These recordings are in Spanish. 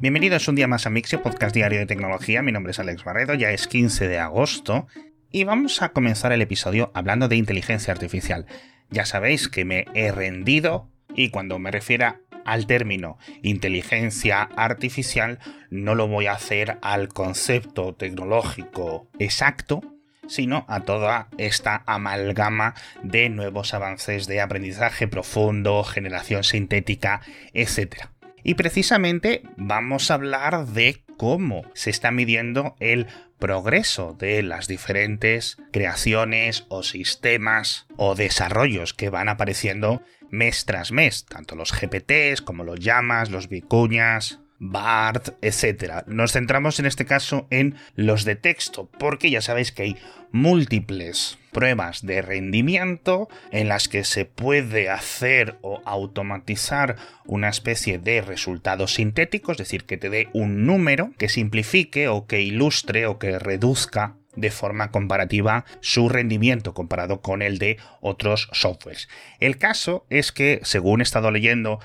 Bienvenidos un día más a Mixio, podcast diario de tecnología. Mi nombre es Alex Barredo, ya es 15 de agosto y vamos a comenzar el episodio hablando de inteligencia artificial. Ya sabéis que me he rendido y cuando me refiera al término inteligencia artificial no lo voy a hacer al concepto tecnológico exacto, sino a toda esta amalgama de nuevos avances de aprendizaje profundo, generación sintética, etc. Y precisamente vamos a hablar de cómo se está midiendo el progreso de las diferentes creaciones o sistemas o desarrollos que van apareciendo mes tras mes, tanto los GPTs como los llamas, los vicuñas, BART, etc. Nos centramos en este caso en los de texto, porque ya sabéis que hay múltiples pruebas de rendimiento en las que se puede hacer o automatizar una especie de resultados sintéticos, es decir, que te dé un número que simplifique o que ilustre o que reduzca de forma comparativa su rendimiento comparado con el de otros softwares. El caso es que, según he estado leyendo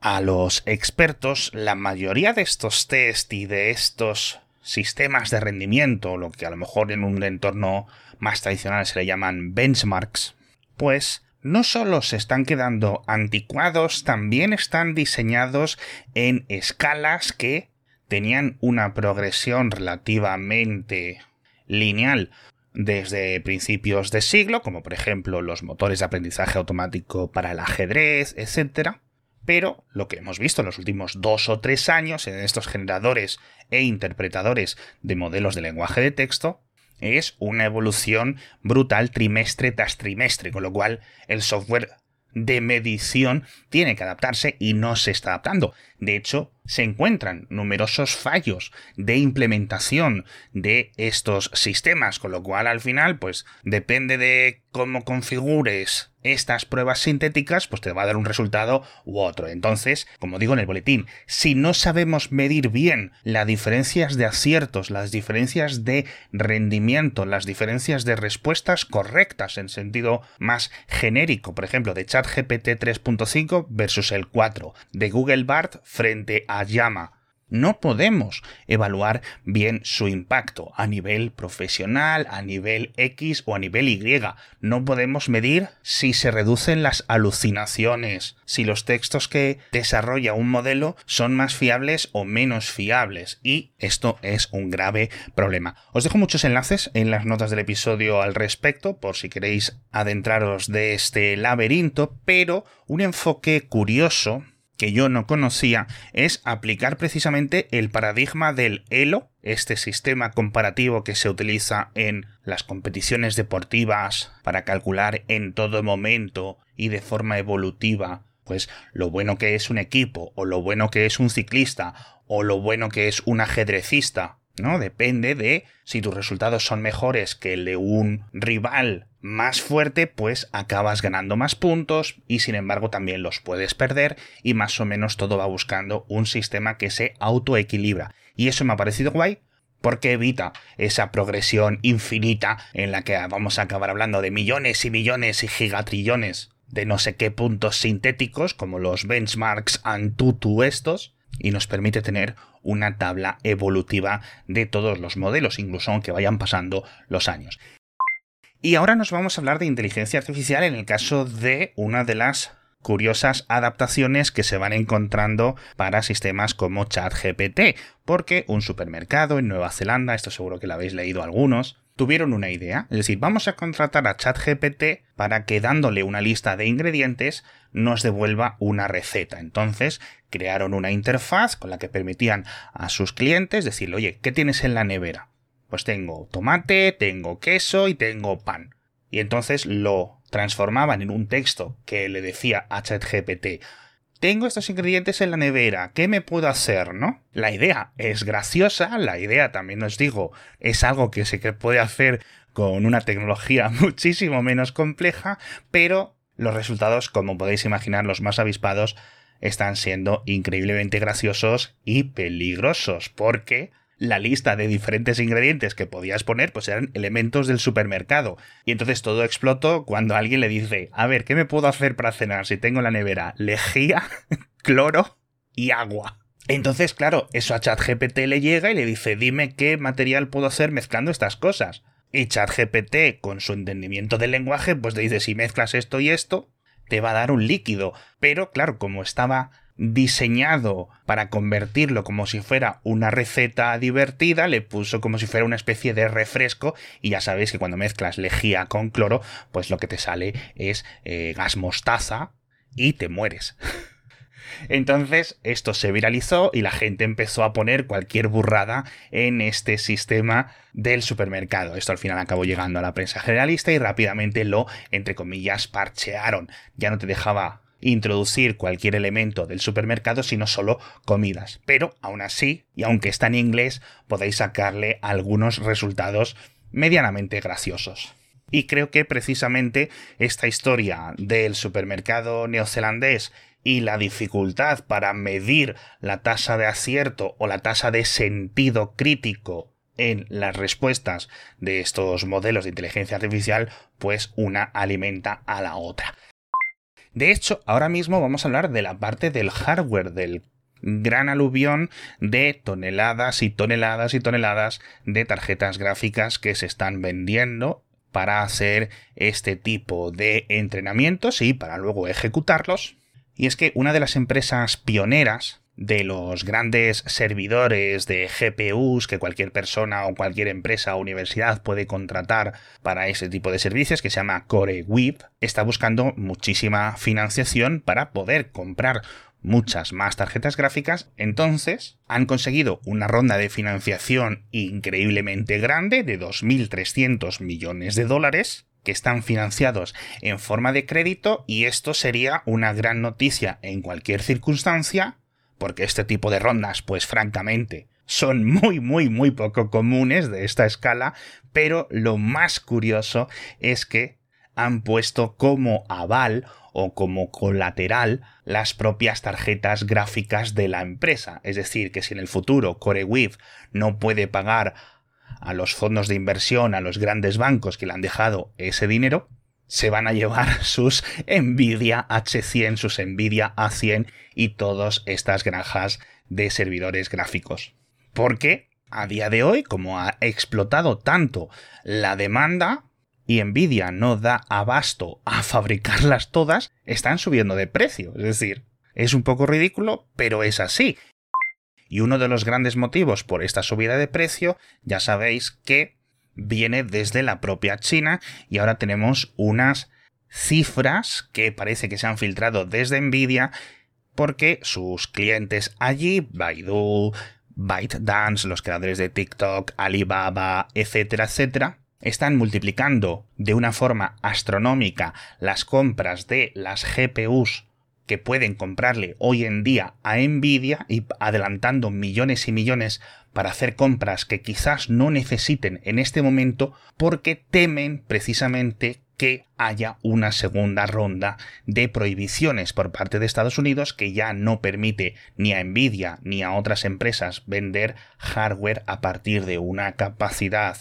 a los expertos, la mayoría de estos test y de estos sistemas de rendimiento, lo que a lo mejor en un entorno más tradicional se le llaman benchmarks, pues no solo se están quedando anticuados, también están diseñados en escalas que tenían una progresión relativamente lineal desde principios de siglo, como por ejemplo los motores de aprendizaje automático para el ajedrez, etc. Pero lo que hemos visto en los últimos dos o tres años en estos generadores e interpretadores de modelos de lenguaje de texto es una evolución brutal trimestre tras trimestre, con lo cual el software de medición tiene que adaptarse y no se está adaptando. De hecho, se encuentran numerosos fallos de implementación de estos sistemas, con lo cual al final, pues depende de cómo configures estas pruebas sintéticas, pues te va a dar un resultado u otro. Entonces, como digo en el boletín, si no sabemos medir bien las diferencias de aciertos, las diferencias de rendimiento, las diferencias de respuestas correctas en sentido más genérico, por ejemplo, de ChatGPT 3.5 versus el 4, de Google BART frente a llama. No podemos evaluar bien su impacto a nivel profesional, a nivel X o a nivel Y. No podemos medir si se reducen las alucinaciones, si los textos que desarrolla un modelo son más fiables o menos fiables. Y esto es un grave problema. Os dejo muchos enlaces en las notas del episodio al respecto, por si queréis adentraros de este laberinto, pero un enfoque curioso que yo no conocía es aplicar precisamente el paradigma del ELO, este sistema comparativo que se utiliza en las competiciones deportivas para calcular en todo momento y de forma evolutiva pues lo bueno que es un equipo o lo bueno que es un ciclista o lo bueno que es un ajedrecista ¿no? Depende de si tus resultados son mejores que el de un rival más fuerte, pues acabas ganando más puntos y sin embargo también los puedes perder y más o menos todo va buscando un sistema que se autoequilibra. Y eso me ha parecido guay porque evita esa progresión infinita en la que vamos a acabar hablando de millones y millones y gigatrillones de no sé qué puntos sintéticos como los benchmarks Antutu estos y nos permite tener una tabla evolutiva de todos los modelos, incluso aunque vayan pasando los años. Y ahora nos vamos a hablar de inteligencia artificial en el caso de una de las curiosas adaptaciones que se van encontrando para sistemas como ChatGPT, porque un supermercado en Nueva Zelanda, esto seguro que lo habéis leído algunos, tuvieron una idea, es decir, vamos a contratar a ChatGPT para que dándole una lista de ingredientes nos devuelva una receta. Entonces crearon una interfaz con la que permitían a sus clientes decirle, oye, ¿qué tienes en la nevera? Pues tengo tomate, tengo queso y tengo pan. Y entonces lo transformaban en un texto que le decía a ChatGPT, tengo estos ingredientes en la nevera, ¿qué me puedo hacer, no? La idea es graciosa, la idea también os digo, es algo que se puede hacer con una tecnología muchísimo menos compleja, pero los resultados, como podéis imaginar, los más avispados, están siendo increíblemente graciosos y peligrosos, porque la lista de diferentes ingredientes que podías poner pues eran elementos del supermercado. Y entonces todo explotó cuando alguien le dice, a ver, ¿qué me puedo hacer para cenar si tengo en la nevera lejía, cloro y agua? Entonces, claro, eso a ChatGPT le llega y le dice, dime qué material puedo hacer mezclando estas cosas. Y ChatGPT, con su entendimiento del lenguaje, pues te dice, si mezclas esto y esto, te va a dar un líquido. Pero, claro, como estaba diseñado para convertirlo como si fuera una receta divertida, le puso como si fuera una especie de refresco y ya sabéis que cuando mezclas lejía con cloro, pues lo que te sale es eh, gas mostaza y te mueres. Entonces esto se viralizó y la gente empezó a poner cualquier burrada en este sistema del supermercado. Esto al final acabó llegando a la prensa generalista y rápidamente lo, entre comillas, parchearon. Ya no te dejaba introducir cualquier elemento del supermercado, sino solo comidas. Pero aún así, y aunque está en inglés, podéis sacarle algunos resultados medianamente graciosos. Y creo que precisamente esta historia del supermercado neozelandés y la dificultad para medir la tasa de acierto o la tasa de sentido crítico en las respuestas de estos modelos de inteligencia artificial, pues una alimenta a la otra. De hecho, ahora mismo vamos a hablar de la parte del hardware, del gran aluvión de toneladas y toneladas y toneladas de tarjetas gráficas que se están vendiendo para hacer este tipo de entrenamientos y para luego ejecutarlos. Y es que una de las empresas pioneras de los grandes servidores de GPUs que cualquier persona o cualquier empresa o universidad puede contratar para ese tipo de servicios, que se llama CoreWeave, está buscando muchísima financiación para poder comprar muchas más tarjetas gráficas, entonces han conseguido una ronda de financiación increíblemente grande de 2.300 millones de dólares que están financiados en forma de crédito y esto sería una gran noticia en cualquier circunstancia porque este tipo de rondas, pues francamente, son muy, muy, muy poco comunes de esta escala, pero lo más curioso es que han puesto como aval o como colateral las propias tarjetas gráficas de la empresa. Es decir, que si en el futuro CoreWeave no puede pagar a los fondos de inversión, a los grandes bancos que le han dejado ese dinero, se van a llevar sus Nvidia H100, sus Nvidia A100 y todas estas granjas de servidores gráficos. Porque a día de hoy, como ha explotado tanto la demanda y Nvidia no da abasto a fabricarlas todas, están subiendo de precio. Es decir, es un poco ridículo, pero es así. Y uno de los grandes motivos por esta subida de precio, ya sabéis que viene desde la propia China y ahora tenemos unas cifras que parece que se han filtrado desde Nvidia porque sus clientes allí, Baidu, ByteDance, los creadores de TikTok, Alibaba, etcétera, etcétera, están multiplicando de una forma astronómica las compras de las GPUs que pueden comprarle hoy en día a Nvidia y adelantando millones y millones para hacer compras que quizás no necesiten en este momento porque temen precisamente que haya una segunda ronda de prohibiciones por parte de Estados Unidos que ya no permite ni a Nvidia ni a otras empresas vender hardware a partir de una capacidad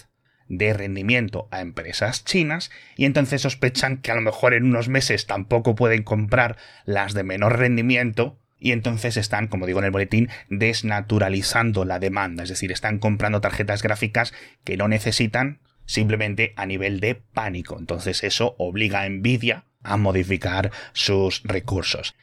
de rendimiento a empresas chinas y entonces sospechan que a lo mejor en unos meses tampoco pueden comprar las de menor rendimiento y entonces están, como digo en el boletín, desnaturalizando la demanda, es decir, están comprando tarjetas gráficas que no necesitan simplemente a nivel de pánico. Entonces eso obliga a Nvidia a modificar sus recursos.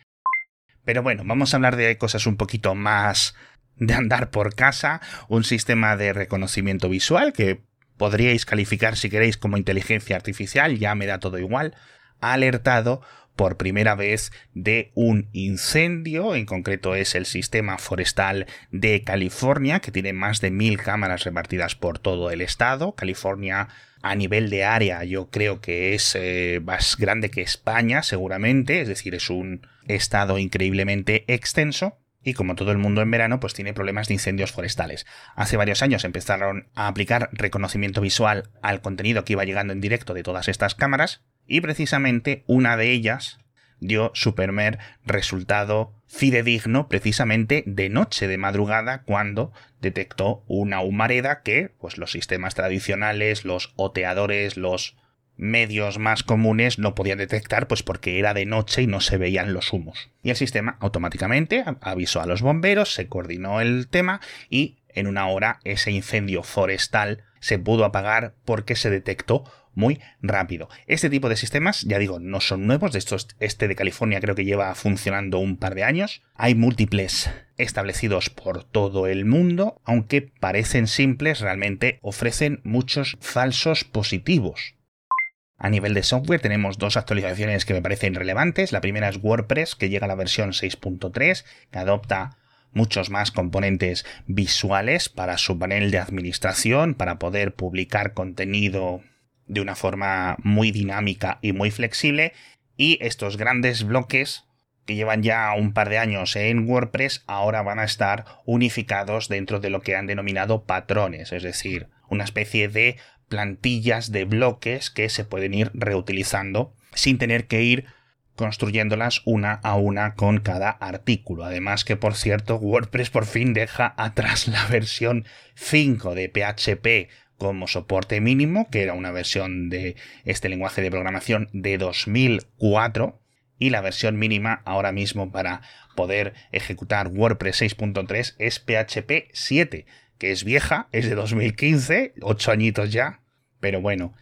Pero bueno, vamos a hablar de cosas un poquito más de andar por casa, un sistema de reconocimiento visual que podríais calificar si queréis como inteligencia artificial, ya me da todo igual, alertado por primera vez de un incendio, en concreto es el sistema forestal de California, que tiene más de mil cámaras repartidas por todo el estado. California a nivel de área yo creo que es eh, más grande que España, seguramente, es decir, es un estado increíblemente extenso. Y como todo el mundo en verano, pues tiene problemas de incendios forestales. Hace varios años empezaron a aplicar reconocimiento visual al contenido que iba llegando en directo de todas estas cámaras, y precisamente una de ellas dio su primer resultado fidedigno precisamente de noche de madrugada cuando detectó una humareda que pues los sistemas tradicionales, los oteadores, los medios más comunes no podían detectar, pues porque era de noche y no se veían los humos. Y el sistema automáticamente avisó a los bomberos, se coordinó el tema y en una hora ese incendio forestal se pudo apagar porque se detectó muy rápido. Este tipo de sistemas, ya digo, no son nuevos, de estos, este de California creo que lleva funcionando un par de años. Hay múltiples establecidos por todo el mundo, aunque parecen simples, realmente ofrecen muchos falsos positivos. A nivel de software tenemos dos actualizaciones que me parecen relevantes. La primera es WordPress, que llega a la versión 6.3, que adopta muchos más componentes visuales para su panel de administración, para poder publicar contenido de una forma muy dinámica y muy flexible. Y estos grandes bloques que llevan ya un par de años en WordPress ahora van a estar unificados dentro de lo que han denominado patrones, es decir, una especie de plantillas de bloques que se pueden ir reutilizando sin tener que ir construyéndolas una a una con cada artículo. Además que, por cierto, WordPress por fin deja atrás la versión 5 de PHP como soporte mínimo, que era una versión de este lenguaje de programación de 2004, y la versión mínima ahora mismo para poder ejecutar WordPress 6.3 es PHP 7, que es vieja, es de 2015, 8 añitos ya, pero bueno,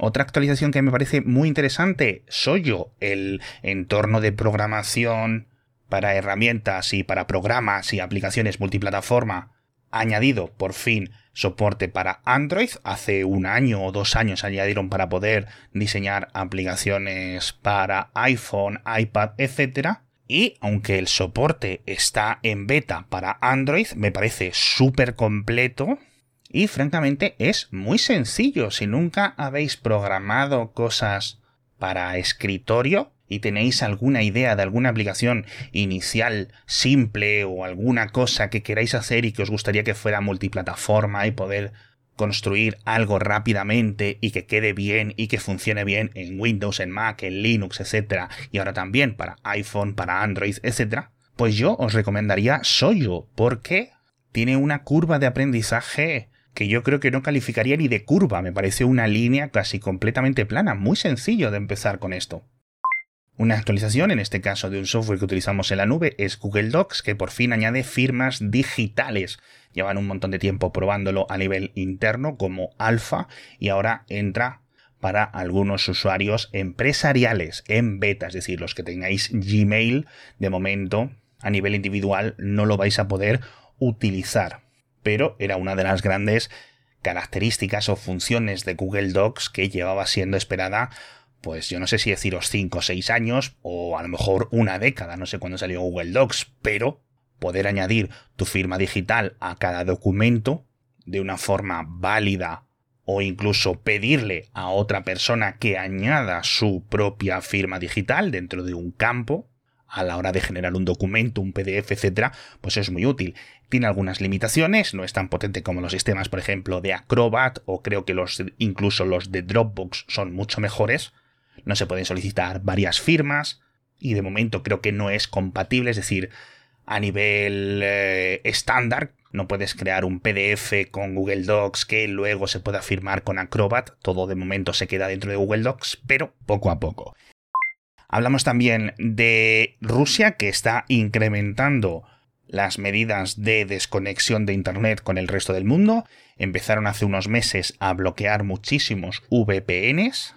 otra actualización que me parece muy interesante, Soyo, el entorno de programación para herramientas y para programas y aplicaciones multiplataforma, añadido por fin soporte para Android. Hace un año o dos años añadieron para poder diseñar aplicaciones para iPhone, iPad, etc. Y aunque el soporte está en beta para Android, me parece súper completo y francamente es muy sencillo. Si nunca habéis programado cosas para escritorio y tenéis alguna idea de alguna aplicación inicial simple o alguna cosa que queráis hacer y que os gustaría que fuera multiplataforma y poder construir algo rápidamente y que quede bien y que funcione bien en Windows, en Mac, en Linux, etc. Y ahora también para iPhone, para Android, etc. Pues yo os recomendaría Soyo porque tiene una curva de aprendizaje que yo creo que no calificaría ni de curva, me parece una línea casi completamente plana, muy sencillo de empezar con esto. Una actualización, en este caso de un software que utilizamos en la nube, es Google Docs, que por fin añade firmas digitales. Llevan un montón de tiempo probándolo a nivel interno como alfa y ahora entra para algunos usuarios empresariales en beta, es decir, los que tengáis Gmail, de momento a nivel individual no lo vais a poder utilizar pero era una de las grandes características o funciones de Google Docs que llevaba siendo esperada pues yo no sé si deciros 5 o 6 años o a lo mejor una década, no sé cuándo salió Google Docs, pero poder añadir tu firma digital a cada documento de una forma válida o incluso pedirle a otra persona que añada su propia firma digital dentro de un campo a la hora de generar un documento, un PDF, etcétera, pues es muy útil tiene algunas limitaciones, no es tan potente como los sistemas, por ejemplo, de Acrobat o creo que los incluso los de Dropbox son mucho mejores. No se pueden solicitar varias firmas y de momento creo que no es compatible, es decir, a nivel eh, estándar no puedes crear un PDF con Google Docs que luego se pueda firmar con Acrobat, todo de momento se queda dentro de Google Docs, pero poco a poco. Hablamos también de Rusia que está incrementando las medidas de desconexión de Internet con el resto del mundo. Empezaron hace unos meses a bloquear muchísimos VPNs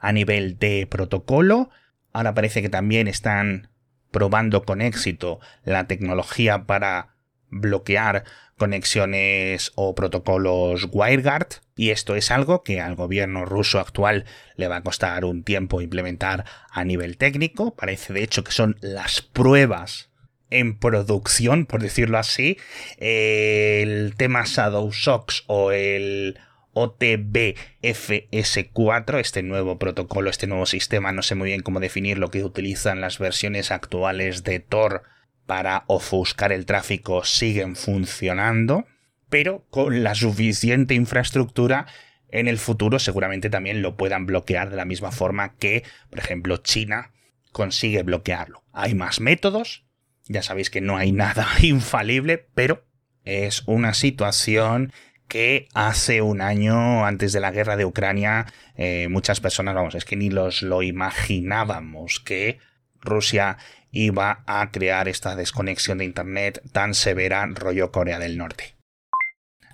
a nivel de protocolo. Ahora parece que también están probando con éxito la tecnología para bloquear conexiones o protocolos WireGuard y esto es algo que al gobierno ruso actual le va a costar un tiempo implementar a nivel técnico. Parece de hecho que son las pruebas en producción, por decirlo así, el tema Shadow Socks o el OTBFS4, este nuevo protocolo, este nuevo sistema, no sé muy bien cómo definir lo que utilizan las versiones actuales de Tor para ofuscar el tráfico, siguen funcionando, pero con la suficiente infraestructura en el futuro seguramente también lo puedan bloquear de la misma forma que, por ejemplo, China consigue bloquearlo. Hay más métodos, ya sabéis que no hay nada infalible, pero es una situación que hace un año, antes de la guerra de Ucrania, eh, muchas personas, vamos, es que ni los lo imaginábamos que Rusia iba a crear esta desconexión de Internet tan severa rollo Corea del Norte.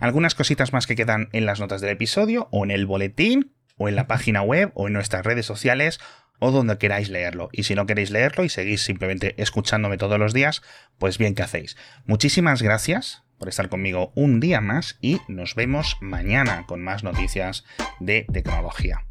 Algunas cositas más que quedan en las notas del episodio, o en el boletín, o en la página web, o en nuestras redes sociales, o donde queráis leerlo. Y si no queréis leerlo y seguís simplemente escuchándome todos los días, pues bien que hacéis. Muchísimas gracias por estar conmigo un día más y nos vemos mañana con más noticias de tecnología.